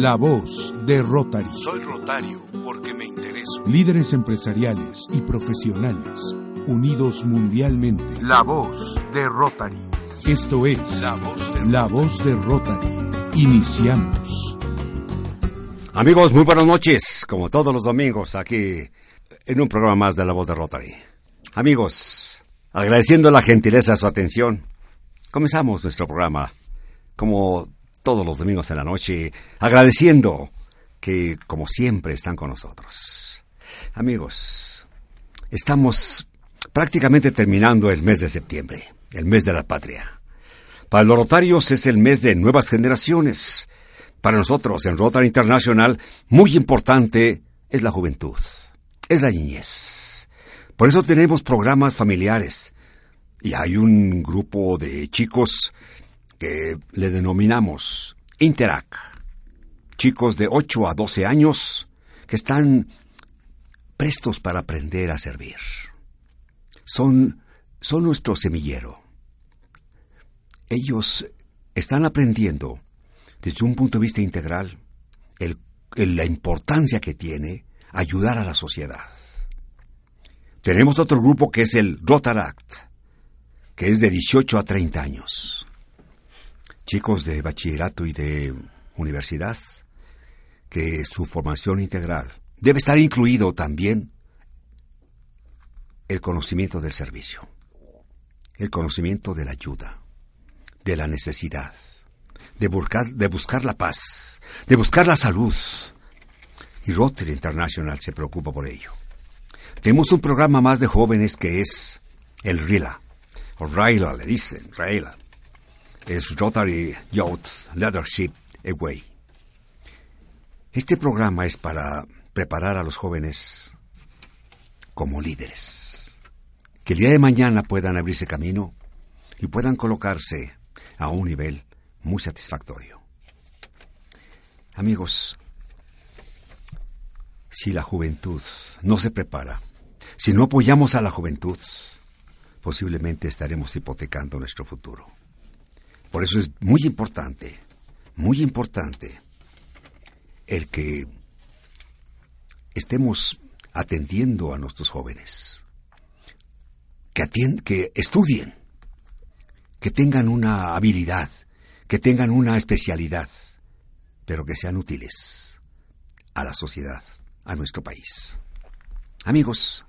La voz de Rotary. Soy Rotario porque me intereso. Líderes empresariales y profesionales unidos mundialmente. La voz de Rotary. Esto es La voz de La voz de Rotary. Iniciamos. Amigos, muy buenas noches, como todos los domingos, aquí en un programa más de La Voz de Rotary. Amigos, agradeciendo la gentileza de su atención, comenzamos nuestro programa, como todos los domingos en la noche, agradeciendo que, como siempre, están con nosotros. Amigos, estamos prácticamente terminando el mes de septiembre, el mes de la patria. Para los rotarios es el mes de nuevas generaciones. Para nosotros, en Rotary International, muy importante es la juventud, es la niñez. Por eso tenemos programas familiares. Y hay un grupo de chicos que le denominamos Interac. Chicos de 8 a 12 años que están prestos para aprender a servir. Son, son nuestro semillero. Ellos están aprendiendo desde un punto de vista integral la importancia que tiene ayudar a la sociedad. Tenemos otro grupo que es el Rotaract, que es de 18 a 30 años. Chicos de bachillerato y de universidad, que su formación integral debe estar incluido también el conocimiento del servicio, el conocimiento de la ayuda, de la necesidad, de buscar, la paz, de buscar la salud. Y Rotary International se preocupa por ello. Tenemos un programa más de jóvenes que es el RILA, o RILA le dicen, RILA. Es Rotary Youth Leadership Away. Este programa es para preparar a los jóvenes como líderes, que el día de mañana puedan abrirse camino y puedan colocarse a un nivel muy satisfactorio. Amigos, si la juventud no se prepara, si no apoyamos a la juventud, posiblemente estaremos hipotecando nuestro futuro. Por eso es muy importante, muy importante, el que estemos atendiendo a nuestros jóvenes, que, atiend que estudien, que tengan una habilidad, que tengan una especialidad, pero que sean útiles a la sociedad, a nuestro país. Amigos,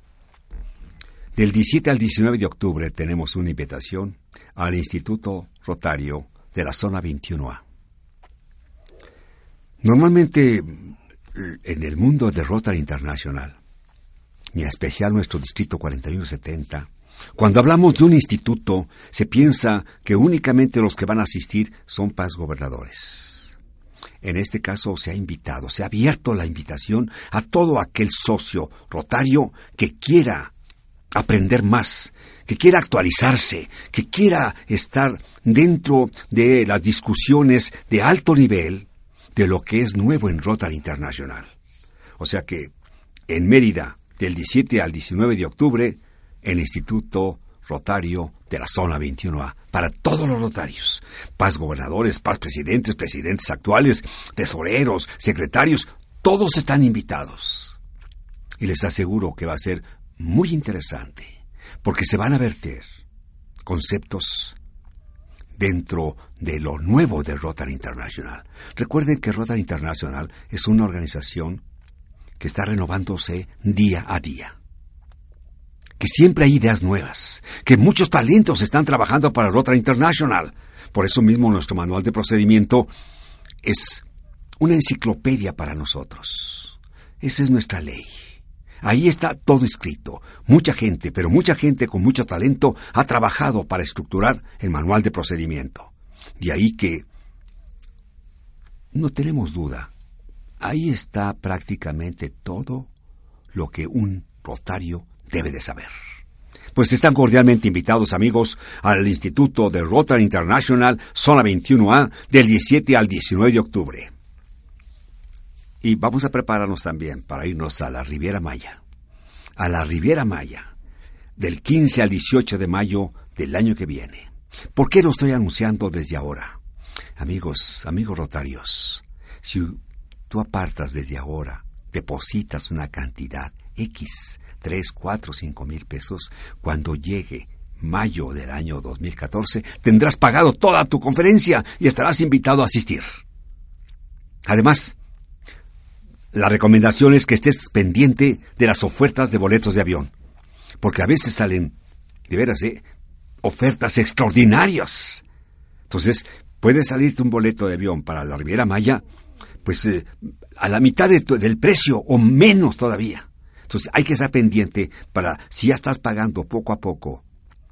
del 17 al 19 de octubre tenemos una invitación al Instituto Rotario de la Zona 21A. Normalmente en el mundo de Rotary Internacional, y en especial nuestro Distrito 4170, cuando hablamos de un instituto, se piensa que únicamente los que van a asistir son paz gobernadores. En este caso se ha invitado, se ha abierto la invitación a todo aquel socio rotario que quiera aprender más, que quiera actualizarse, que quiera estar dentro de las discusiones de alto nivel de lo que es nuevo en Rotary Internacional. O sea que en Mérida, del 17 al 19 de octubre, el Instituto Rotario de la Zona 21A, para todos los rotarios, paz gobernadores, paz presidentes, presidentes actuales, tesoreros, secretarios, todos están invitados. Y les aseguro que va a ser muy interesante, porque se van a verter conceptos dentro de lo nuevo de Rotary International. Recuerden que Rotary International es una organización que está renovándose día a día. Que siempre hay ideas nuevas, que muchos talentos están trabajando para Rotary International. Por eso mismo nuestro manual de procedimiento es una enciclopedia para nosotros. Esa es nuestra ley. Ahí está todo escrito. Mucha gente, pero mucha gente con mucho talento ha trabajado para estructurar el manual de procedimiento. De ahí que no tenemos duda. Ahí está prácticamente todo lo que un rotario debe de saber. Pues están cordialmente invitados amigos al Instituto de Rotary International Zona 21A del 17 al 19 de octubre. Y vamos a prepararnos también para irnos a la Riviera Maya. A la Riviera Maya, del 15 al 18 de mayo del año que viene. ¿Por qué lo estoy anunciando desde ahora? Amigos, amigos rotarios, si tú apartas desde ahora, depositas una cantidad X, 3, 4, 5 mil pesos, cuando llegue mayo del año 2014, tendrás pagado toda tu conferencia y estarás invitado a asistir. Además, la recomendación es que estés pendiente de las ofertas de boletos de avión, porque a veces salen, de veras, ¿eh? ofertas extraordinarias. Entonces, puede salirte un boleto de avión para la Riviera Maya, pues eh, a la mitad del precio o menos todavía. Entonces, hay que estar pendiente para, si ya estás pagando poco a poco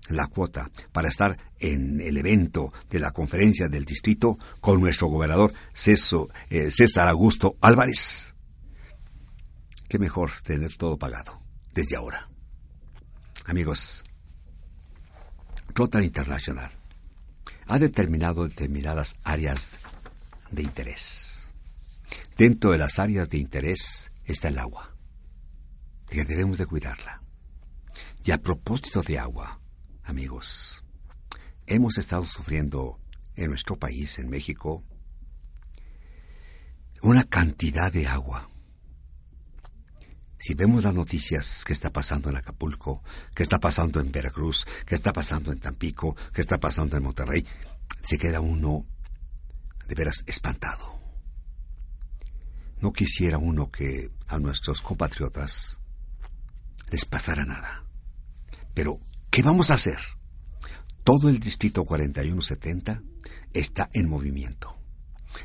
la cuota para estar en el evento de la conferencia del distrito con nuestro gobernador eh, César Augusto Álvarez. Qué mejor tener todo pagado desde ahora. Amigos, Rotary International ha determinado determinadas áreas de interés. Dentro de las áreas de interés está el agua, que debemos de cuidarla. Y a propósito de agua, amigos, hemos estado sufriendo en nuestro país, en México, una cantidad de agua si vemos las noticias que está pasando en Acapulco, que está pasando en Veracruz, que está pasando en Tampico, que está pasando en Monterrey, se queda uno de veras espantado. No quisiera uno que a nuestros compatriotas les pasara nada. Pero, ¿qué vamos a hacer? Todo el distrito 4170 está en movimiento.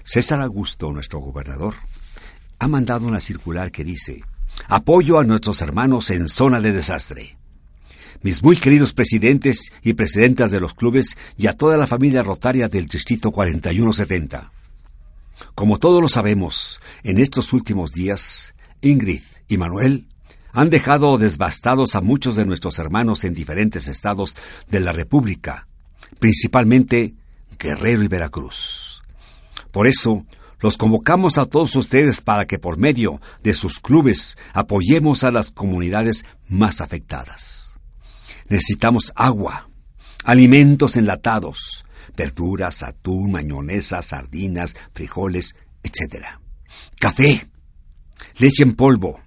César Augusto, nuestro gobernador, ha mandado una circular que dice Apoyo a nuestros hermanos en zona de desastre. Mis muy queridos presidentes y presidentas de los clubes y a toda la familia rotaria del Distrito 4170. Como todos lo sabemos, en estos últimos días, Ingrid y Manuel han dejado desbastados a muchos de nuestros hermanos en diferentes estados de la República, principalmente Guerrero y Veracruz. Por eso, los convocamos a todos ustedes para que por medio de sus clubes apoyemos a las comunidades más afectadas. Necesitamos agua, alimentos enlatados, verduras, atún, mañonesa, sardinas, frijoles, etc. Café, leche en polvo,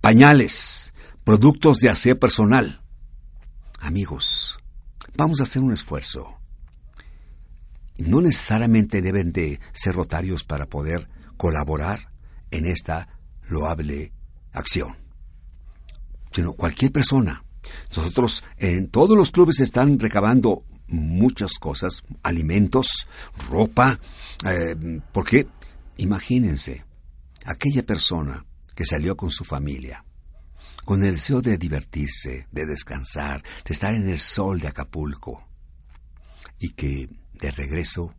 pañales, productos de aseo personal. Amigos, vamos a hacer un esfuerzo no necesariamente deben de ser rotarios para poder colaborar en esta loable acción, sino cualquier persona. Nosotros en todos los clubes están recabando muchas cosas, alimentos, ropa, eh, porque imagínense, aquella persona que salió con su familia, con el deseo de divertirse, de descansar, de estar en el sol de Acapulco, y que de regreso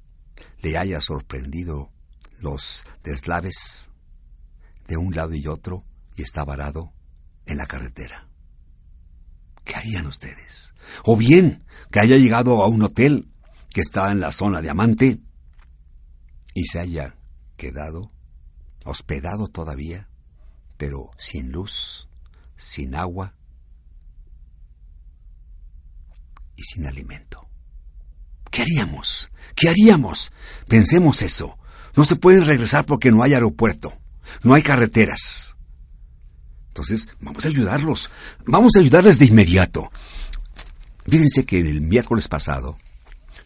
le haya sorprendido los deslaves de un lado y otro y está varado en la carretera. ¿Qué harían ustedes? O bien que haya llegado a un hotel que está en la zona diamante y se haya quedado hospedado todavía, pero sin luz, sin agua y sin alimento. ¿Qué haríamos? ¿Qué haríamos? Pensemos eso. No se pueden regresar porque no hay aeropuerto, no hay carreteras. Entonces, vamos a ayudarlos. Vamos a ayudarles de inmediato. Fíjense que el miércoles pasado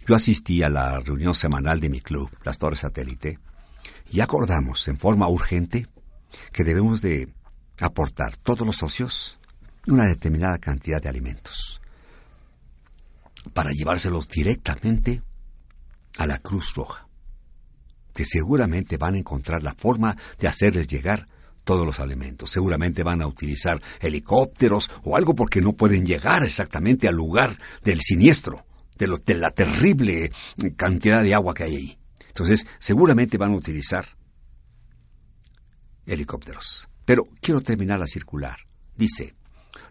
yo asistí a la reunión semanal de mi club, las Torres Satélite, y acordamos en forma urgente que debemos de aportar todos los socios una determinada cantidad de alimentos para llevárselos directamente a la Cruz Roja, que seguramente van a encontrar la forma de hacerles llegar todos los alimentos. Seguramente van a utilizar helicópteros o algo porque no pueden llegar exactamente al lugar del siniestro, de, la terrible cantidad de agua que hay ahí. Entonces, seguramente van a utilizar helicópteros. Pero quiero terminar la circular. Dice,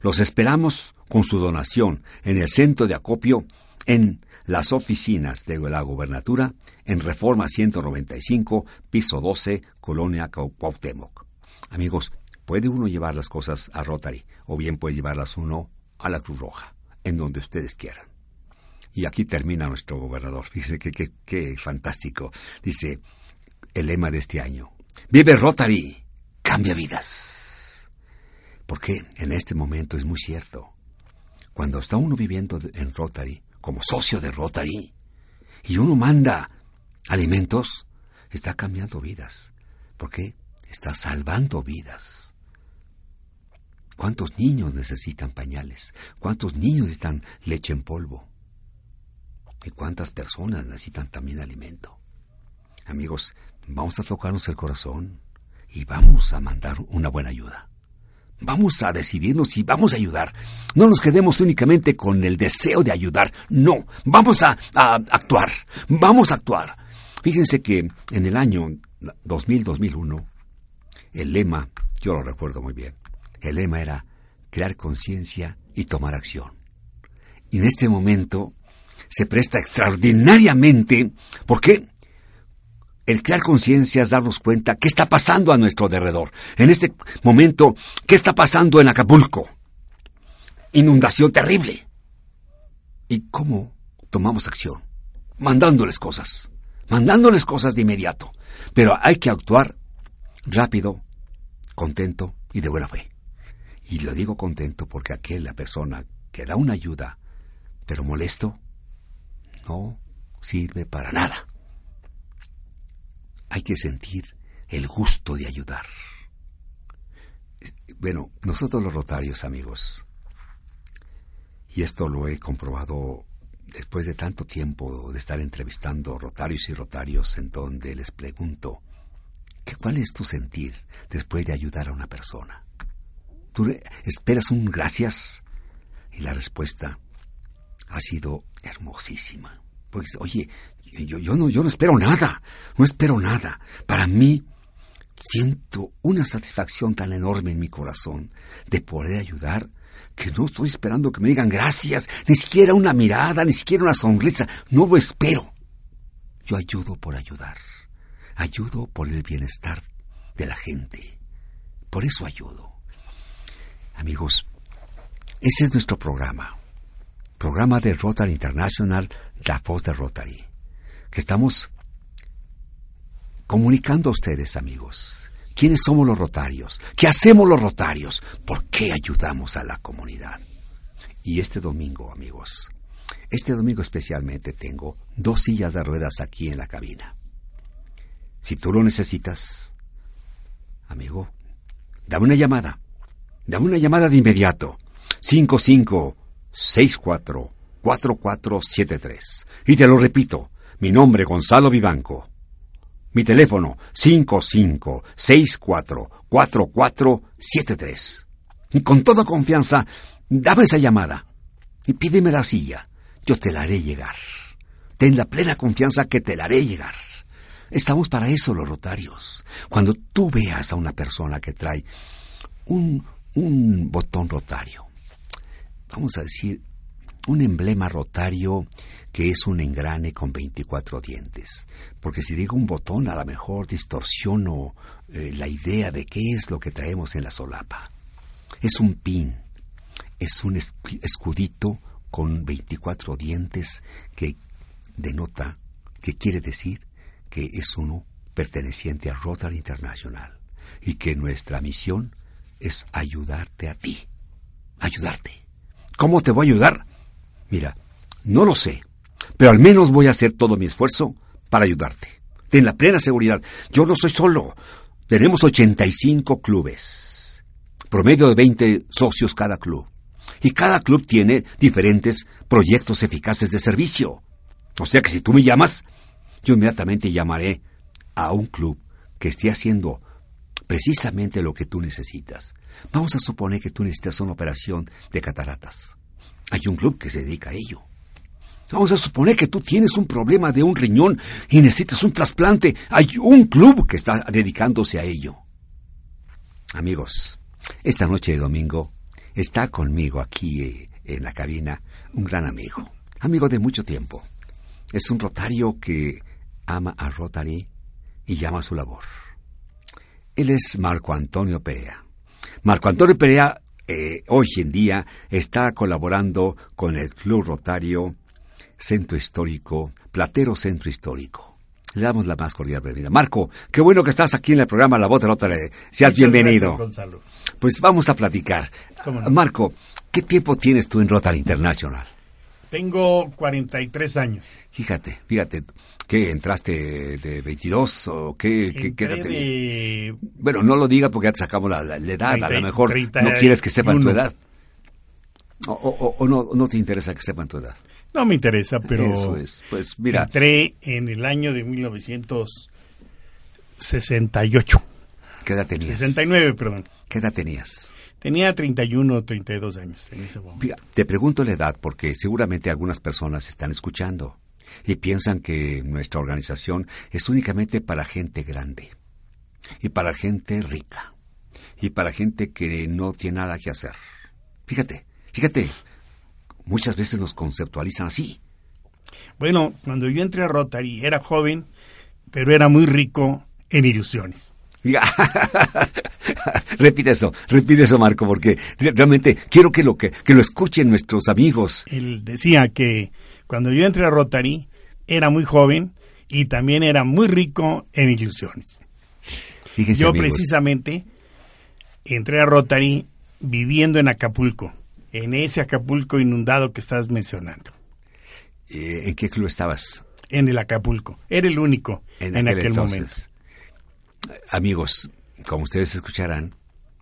los esperamos con su donación en el centro de acopio en las oficinas de la gobernatura en Reforma 195, piso 12, Colonia Cuauhtémoc. Amigos, puede uno llevar las cosas a Rotary o bien puede llevarlas uno a la Cruz Roja, en donde ustedes quieran. Y aquí termina nuestro gobernador. Fíjense qué fantástico. Dice el lema de este año. Vive Rotary, cambia vidas. Porque en este momento es muy cierto. Cuando está uno viviendo en Rotary, como socio de Rotary, y uno manda alimentos, está cambiando vidas. Porque está salvando vidas. ¿Cuántos niños necesitan pañales? ¿Cuántos niños necesitan leche en polvo? ¿Y cuántas personas necesitan también alimento? Amigos, vamos a tocarnos el corazón y vamos a mandar una buena ayuda. Vamos a decidirnos y vamos a ayudar. No nos quedemos únicamente con el deseo de ayudar. No, vamos a, a actuar. Vamos a actuar. Fíjense que en el año 2000-2001, el lema, yo lo recuerdo muy bien, el lema era crear conciencia y tomar acción. Y en este momento se presta extraordinariamente porque el crear conciencia es darnos cuenta qué está pasando a nuestro alrededor. En este momento, ¿qué está pasando en Acapulco? Inundación terrible. ¿Y cómo tomamos acción? Mandándoles cosas. Mandándoles cosas de inmediato. Pero hay que actuar rápido, contento y de buena fe. Y lo digo contento porque aquella persona que da una ayuda, pero molesto, no sirve para nada. Hay que sentir el gusto de ayudar. Bueno, nosotros los rotarios, amigos, y esto lo he comprobado después de tanto tiempo de estar entrevistando rotarios y rotarios en donde les pregunto, ¿qué, ¿cuál es tu sentir después de ayudar a una persona? ¿Tú esperas un gracias? Y la respuesta ha sido hermosísima. Pues, oye, yo, yo, no, yo no espero nada, no espero nada. Para mí, siento una satisfacción tan enorme en mi corazón de poder ayudar que no estoy esperando que me digan gracias, ni siquiera una mirada, ni siquiera una sonrisa. No lo espero. Yo ayudo por ayudar. Ayudo por el bienestar de la gente. Por eso ayudo. Amigos, ese es nuestro programa. Programa de Rotary International, La Voz de Rotary. Que estamos comunicando a ustedes, amigos. ¿Quiénes somos los rotarios? ¿Qué hacemos los rotarios? ¿Por qué ayudamos a la comunidad? Y este domingo, amigos, este domingo especialmente tengo dos sillas de ruedas aquí en la cabina. Si tú lo necesitas, amigo, dame una llamada. Dame una llamada de inmediato. 5564-4473. Y te lo repito, mi nombre Gonzalo Vivanco. Mi teléfono 5564-4473. Y con toda confianza, dame esa llamada y pídeme la silla. Yo te la haré llegar. Ten la plena confianza que te la haré llegar. Estamos para eso los rotarios. Cuando tú veas a una persona que trae un, un botón rotario, vamos a decir, un emblema rotario que es un engrane con 24 dientes. Porque si digo un botón, a lo mejor distorsiono eh, la idea de qué es lo que traemos en la solapa. Es un pin, es un escudito con 24 dientes que denota, que quiere decir que es uno perteneciente a Rotary International y que nuestra misión es ayudarte a ti, ayudarte. ¿Cómo te voy a ayudar? Mira, no lo sé, pero al menos voy a hacer todo mi esfuerzo para ayudarte. Ten la plena seguridad. Yo no soy solo. Tenemos 85 clubes, promedio de 20 socios cada club. Y cada club tiene diferentes proyectos eficaces de servicio. O sea que si tú me llamas, yo inmediatamente llamaré a un club que esté haciendo precisamente lo que tú necesitas. Vamos a suponer que tú necesitas una operación de cataratas. Hay un club que se dedica a ello. Vamos a suponer que tú tienes un problema de un riñón y necesitas un trasplante. Hay un club que está dedicándose a ello. Amigos, esta noche de domingo está conmigo aquí eh, en la cabina un gran amigo, amigo de mucho tiempo. Es un rotario que ama a Rotary y llama a su labor. Él es Marco Antonio Perea. Marco Antonio Perea eh, hoy en día está colaborando con el Club Rotario Centro Histórico, Platero Centro Histórico. Le damos la más cordial bienvenida. Marco, qué bueno que estás aquí en el programa La Voz de Rotary. Seas bienvenido. Gonzalo. Pues vamos a platicar. Marco, ¿qué tiempo tienes tú en Rotary International? Tengo 43 años. Fíjate, fíjate, ¿qué entraste de 22 o qué, de... Bueno, no lo diga porque ya te sacamos la, la- la edad, a lo 30, mejor 31. no quieres que sepan tu edad. O, o- o no, no te interesa que sepan tu edad. No me interesa, pero Eso es, pues mira, entré en el año de 1968. ¿qué edad tenías? 69, perdón. ¿Qué edad tenías? Tenía 31 o 32 años en ese momento. Mira, te pregunto la edad porque seguramente algunas personas están escuchando y piensan que nuestra organización es únicamente para gente grande y para gente rica y para gente que no tiene nada que hacer. Fíjate, fíjate, muchas veces nos conceptualizan así. Bueno, cuando yo entré a Rotary era joven, pero era muy rico en ilusiones. Repite eso, repite eso, Marco, porque realmente quiero que lo que, que lo escuchen nuestros amigos. Él decía que cuando yo entré a Rotary era muy joven y también era muy rico en ilusiones. Fíjense, Yo amigos, precisamente entré a Rotary viviendo en Acapulco, en ese Acapulco inundado que estás mencionando, eh, ¿en qué club estabas? en el Acapulco. Era el único en, aquel, momento. entonces. Amigos, como ustedes escucharán,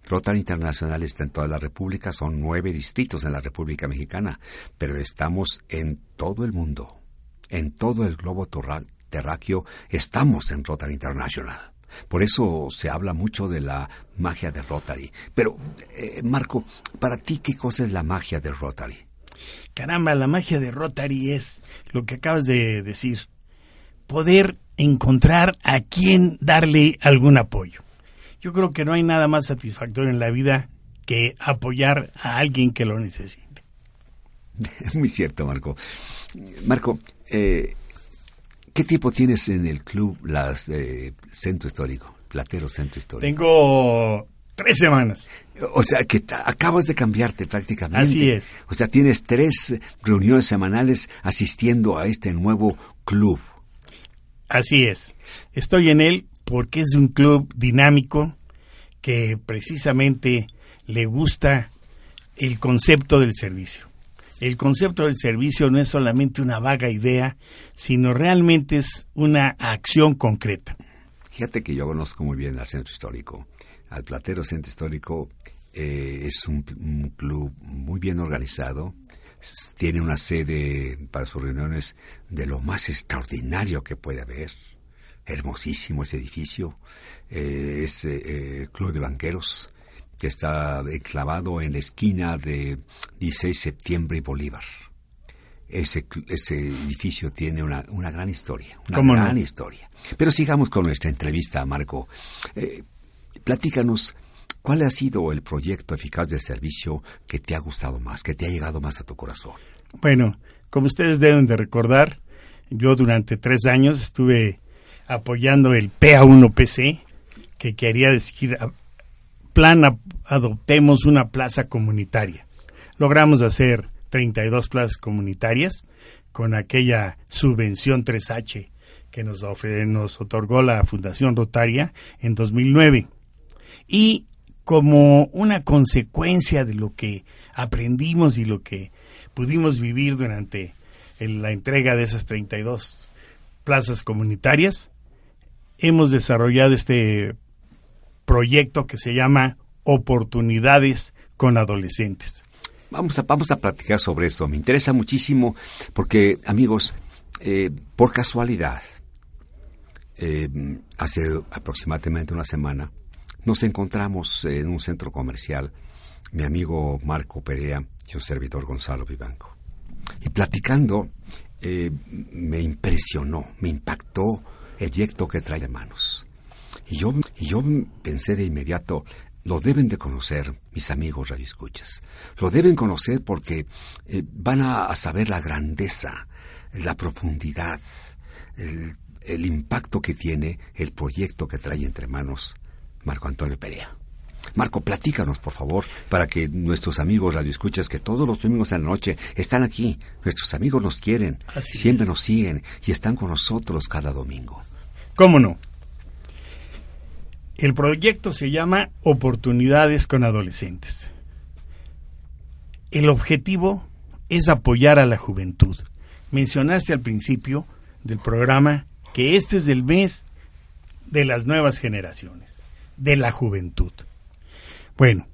Rotary Internacional está en toda la República, son nueve distritos en la República Mexicana, pero estamos en todo el mundo, en todo el globo terráqueo, estamos en Rotary International. Por eso se habla mucho de la magia de Rotary. Pero, eh, Marco, para ti, ¿qué cosa es la magia de Rotary? Caramba, la magia de Rotary es lo que acabas de decir. Poder encontrar a quien darle algún apoyo. Yo creo que no hay nada más satisfactorio en la vida que apoyar a alguien que lo necesite. Es muy cierto, Marco. Marco, eh, ¿qué tiempo tienes en el club las eh, Centro Histórico, Platero Centro Histórico? Tengo tres semanas. O sea, que acabas de cambiarte prácticamente. Así es. O sea, tienes tres reuniones semanales asistiendo a este nuevo club. Así es. Estoy en él porque es un club dinámico que precisamente le gusta el concepto del servicio. El concepto del servicio no es solamente una vaga idea, sino realmente es una acción concreta. Fíjate que yo conozco muy bien al Centro Histórico. Al Platero Centro Histórico eh, es un, un club muy bien organizado. Tiene una sede para sus reuniones de lo más extraordinario que puede haber. Hermosísimo ese edificio. Eh, es eh, eh, Club de Banqueros que está enclavado en la esquina de 16 septiembre y Bolívar. Ese, ese edificio tiene una, una gran historia, una ¿Cómo no? gran historia. Pero sigamos con nuestra entrevista, Marco. Eh, platícanos, ¿cuál ha sido el proyecto eficaz de servicio que te ha gustado más, que te ha llegado más a tu corazón? Bueno, como ustedes deben de recordar, yo durante tres años estuve apoyando el PA1PC, que quería decir, plan adoptemos una plaza comunitaria. Logramos hacer 32 plazas comunitarias con aquella subvención 3H que nos, nos otorgó la Fundación Rotaria en 2009. Y como una consecuencia de lo que aprendimos y lo que pudimos vivir durante la entrega de esas 32 plazas comunitarias, hemos desarrollado este proyecto que se llama Oportunidades con Adolescentes. Vamos a, vamos a platicar sobre eso. Me interesa muchísimo porque, amigos, eh, por casualidad, eh, hace aproximadamente una semana, nos encontramos en un centro comercial, mi amigo Marco Perea y un servidor Gonzalo Vivanco. Y platicando, eh, me impresionó, me impactó el proyecto que trae en manos. Y yo, y yo pensé de inmediato, lo deben de conocer mis amigos radioescuchas. Lo deben conocer porque eh, van a, a saber la grandeza, la profundidad, el, el impacto que tiene el proyecto que trae entre manos Marco Antonio Perea. Marco, platícanos, por favor, para que nuestros amigos radioescuchas, que todos los domingos en la noche están aquí, nuestros amigos nos quieren, Así siempre es. nos siguen y están con nosotros cada domingo. ¿Cómo no? El proyecto se llama Oportunidades con Adolescentes. El objetivo es apoyar a la juventud. Mencionaste al principio del programa que este es el mes de las nuevas generaciones, de la juventud. Bueno,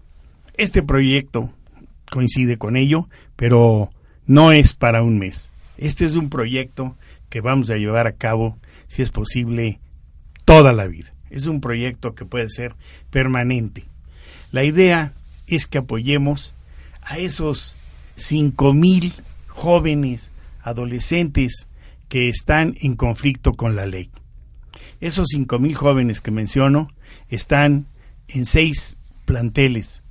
este proyecto coincide con ello, pero no es para un mes. Este es un proyecto que vamos a llevar a cabo, si es posible, toda la vida. Es un proyecto que puede ser permanente. La idea es que apoyemos a esos cinco mil jóvenes, adolescentes que están en conflicto con la ley. Esos cinco mil jóvenes que menciono están en seis planteles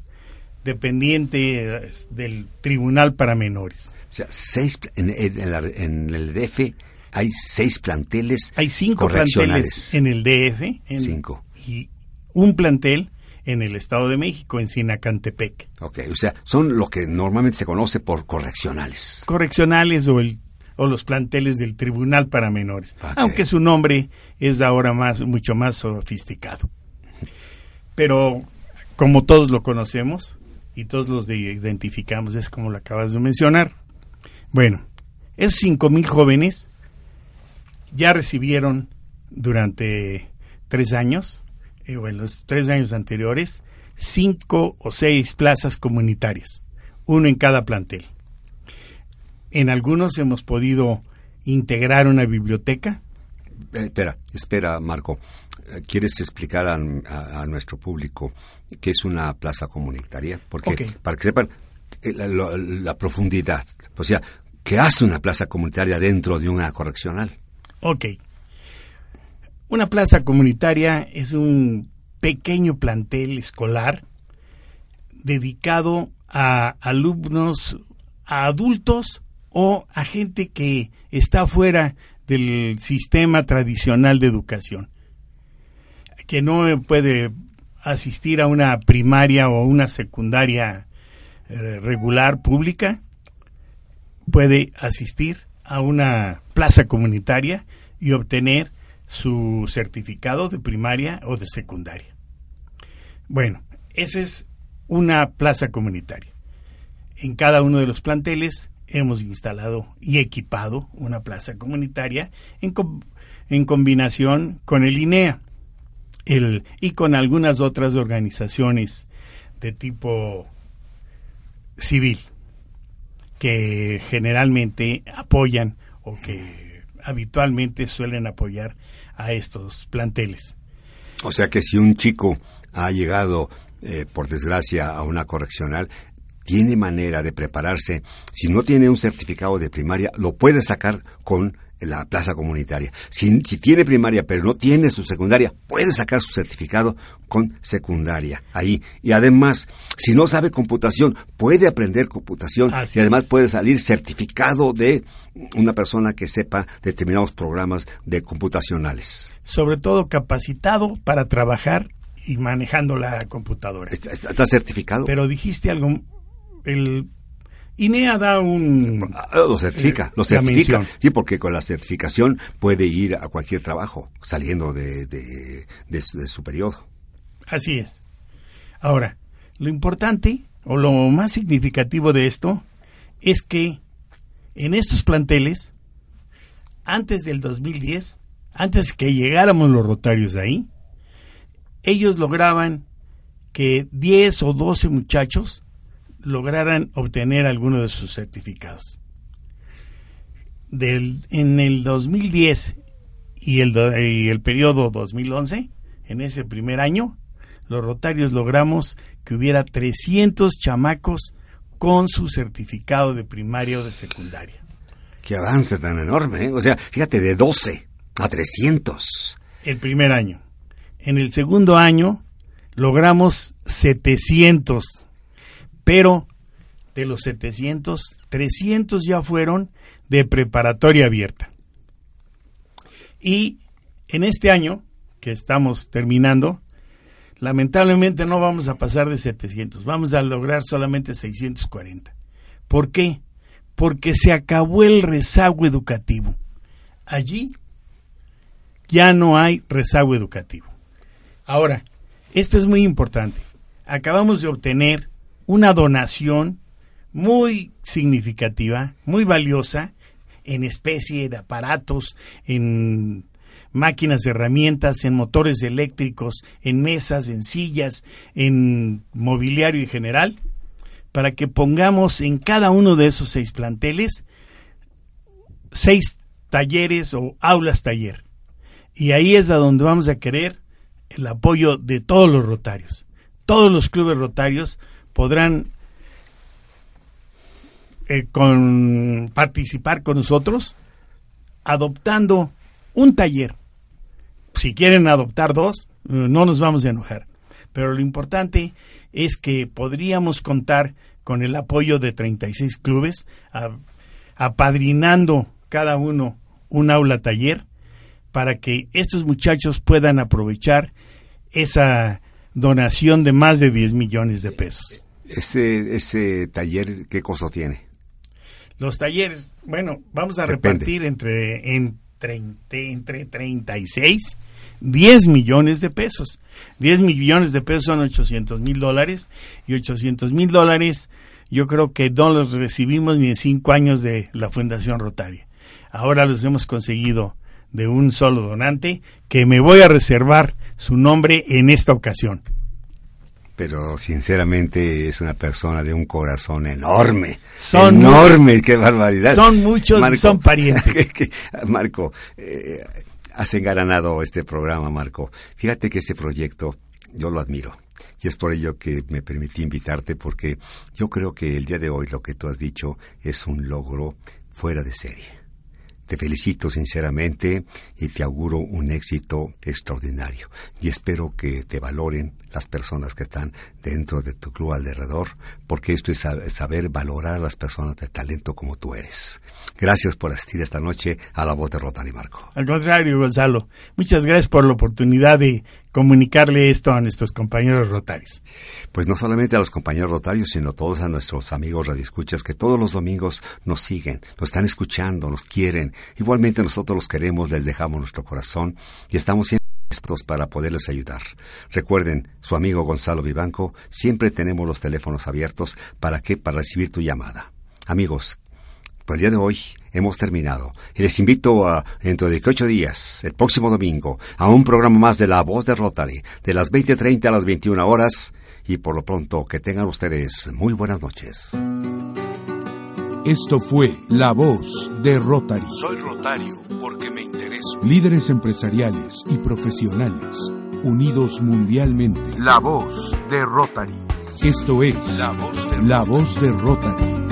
dependientes del Tribunal para Menores. O sea, seis, en, en el DF hay seis planteles Hay cinco planteles en el DF. En, cinco. Y un plantel en el Estado de México, en Sinacantepec. Ok, o sea, son lo que normalmente se conoce por correccionales. Correccionales o, el, o los planteles del Tribunal para Menores. Aunque su nombre es ahora más, mucho más sofisticado. Pero como todos lo conocemos y todos los identificamos, es como lo acabas de mencionar. Bueno, esos cinco mil jóvenes ya recibieron durante tres años, eh, o en los tres años anteriores, cinco o seis plazas comunitarias, uno en cada plantel. En algunos hemos podido integrar una biblioteca. Eh, espera, espera, Marco. Eh, ¿Quieres explicar a, nuestro público qué es una plaza comunitaria? Porque para que sepan la, la profundidad, o sea, ¿qué hace una plaza comunitaria dentro de una correccional? Ok. Una plaza comunitaria es un pequeño plantel escolar dedicado a alumnos, a adultos o a gente que está fuera del sistema tradicional de educación, que no puede asistir a una primaria o una secundaria eh, regular pública, puede asistir a una plaza comunitaria y obtener su certificado de primaria o de secundaria. Bueno, eso es una plaza comunitaria. En cada uno de los planteles hemos instalado y equipado una plaza comunitaria en, en combinación con el INEA el, y con algunas otras organizaciones de tipo civil que generalmente apoyan o que habitualmente suelen apoyar a estos planteles. O sea que si un chico ha llegado, eh, por desgracia, a una correccional, tiene manera de prepararse. Si no tiene un certificado de primaria, lo puede sacar con en la plaza comunitaria. Si, si, tiene primaria pero no tiene su secundaria, puede sacar su certificado con secundaria ahí. Y además, si no sabe computación, puede aprender computación y además puede salir certificado de una persona que sepa determinados programas de computacionales. Sobre todo capacitado para trabajar y manejando la computadora. ¿Está, está certificado? Pero dijiste algo, el INEA da un... Ah, lo certifica, lo certifica. Sí, porque con la certificación puede ir a cualquier trabajo saliendo de, de, su, periodo. Así es. Ahora, lo importante o lo más significativo de esto es que en estos planteles, antes del 2010, antes que llegáramos los rotarios de ahí, ellos lograban que 10 o 12 muchachos lograran obtener alguno de sus certificados. Del, en el 2010 y el, y el periodo 2011, en ese primer año, los Rotarios logramos que hubiera 300 chamacos con su certificado de primaria o de secundaria. Qué avance tan enorme, ¿eh? o sea, fíjate, de 12 a 300. El primer año. En el segundo año logramos 700 pero de los 700, 300 ya fueron de preparatoria abierta. Y en este año, que estamos terminando, lamentablemente no vamos a pasar de 700, vamos a lograr solamente 640. ¿Por qué? Porque se acabó el rezago educativo. Allí ya no hay rezago educativo. Ahora, esto es muy importante. Acabamos de obtener una donación muy significativa, muy valiosa, en especie de aparatos, en máquinas, herramientas, en motores eléctricos, en mesas, en sillas, en mobiliario en general, para que pongamos en cada uno de esos seis planteles seis talleres o aulas taller. Y ahí es a donde vamos a querer el apoyo de todos los rotarios. Todos los clubes rotarios podrán eh, con, participar con nosotros adoptando un taller. Si quieren adoptar dos, eh, no nos vamos a enojar. Pero lo importante es que podríamos contar con el apoyo de 36 clubes, apadrinando cada uno un aula taller para que estos muchachos puedan aprovechar esa donación de más de 10 millones de pesos. Ese, ese taller, ¿qué costo tiene? Los talleres, bueno, vamos a repartir entre, entre, entre 36, 10 millones de pesos. 10 millones de pesos son 800 mil dólares y 800 mil dólares yo creo que no los recibimos ni en cinco años de la Fundación Rotaria. Ahora los hemos conseguido de un solo donante que me voy a reservar su nombre en esta ocasión. Pero sinceramente es una persona de un corazón enorme. Son enorme, qué barbaridad. Son muchos, son parientes. Marco, eh, has engalanado este programa, Marco. Fíjate que este proyecto yo lo admiro. Y es por ello que me permití invitarte porque yo creo que el día de hoy lo que tú has dicho es un logro fuera de serie. Te felicito sinceramente y te auguro un éxito extraordinario. Y espero que te valoren las personas que están dentro de tu club alrededor, porque esto es saber valorar a las personas de talento como tú eres. Gracias por asistir esta noche a la voz de Rotary Marco. Al contrario, Gonzalo. Muchas gracias por la oportunidad de comunicarle esto a nuestros compañeros rotarios. Pues no solamente a los compañeros rotarios, sino a todos a nuestros amigos radioescuchas que todos los domingos nos siguen, nos están escuchando, nos quieren. Igualmente nosotros los queremos, les dejamos nuestro corazón y estamos siempre listos para poderles ayudar. Recuerden, su amigo Gonzalo Vivanco, siempre tenemos los teléfonos abiertos para que para recibir tu llamada. Amigos, por el día de hoy hemos terminado y les invito a, dentro de ocho días, el próximo domingo, a un programa más de La Voz de Rotary, de las 20.30 a las 21 horas y por lo pronto que tengan ustedes muy buenas noches. Esto fue La Voz de Rotary. Soy Rotario porque me intereso. Líderes empresariales y profesionales, unidos mundialmente. La Voz de Rotary. Esto es La Voz de La Voz de Rotary.